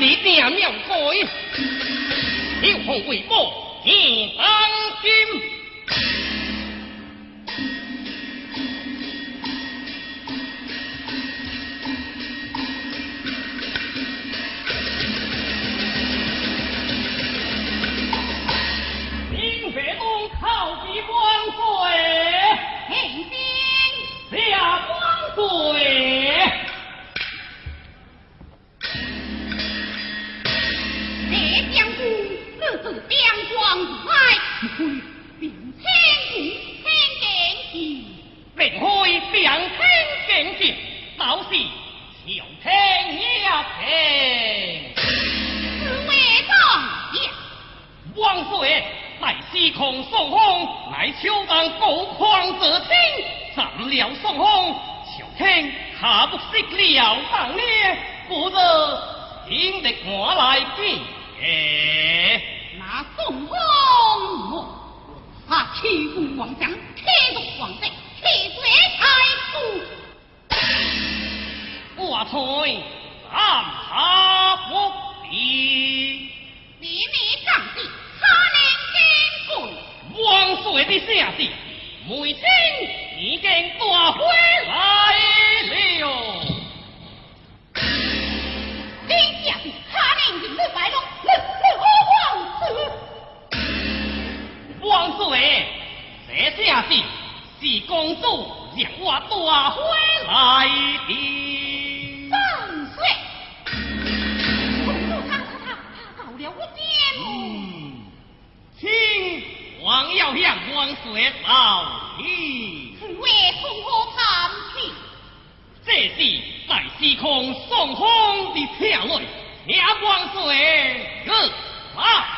Đi tìm nhau, 当心在西空送风，乃秋当高旷者清，怎了送风，秋天下不息了当烈，故日请得我来见。那宋公，啊，欺负皇上，欺负皇帝，欺太祖，我才暗。公主立我大会来宾。正岁，公主他他他他到了我爹母。请王耀向王爷道礼。这是在西空送风的飘泪，王。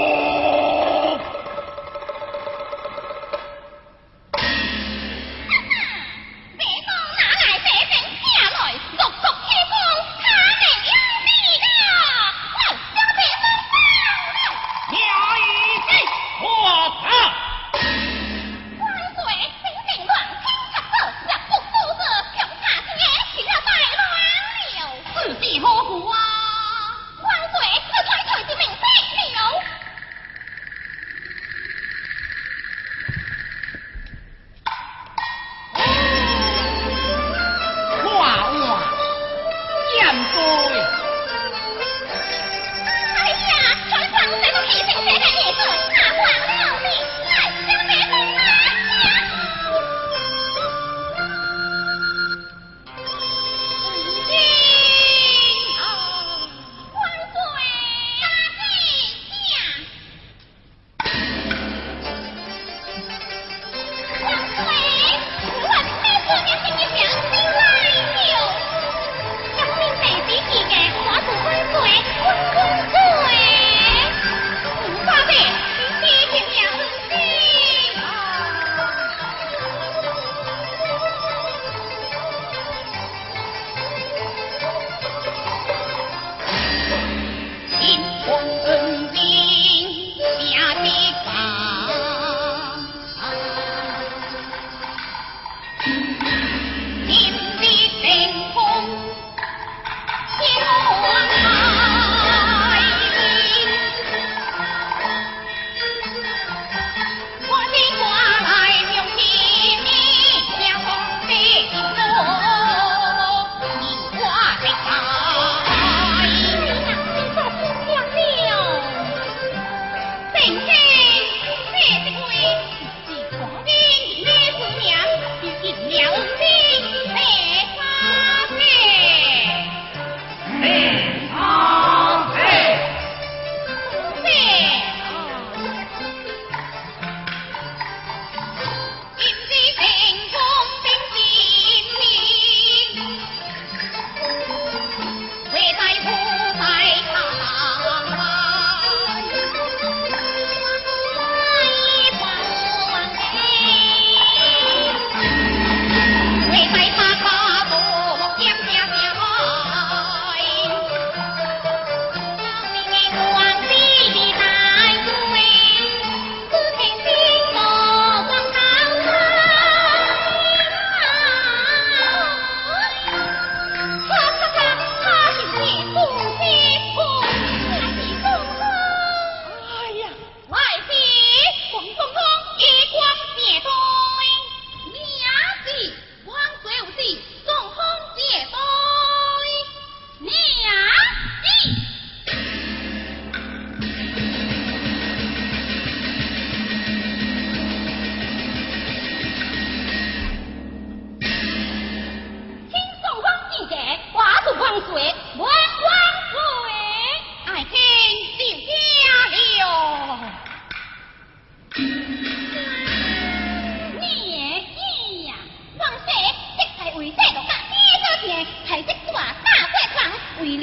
Lord.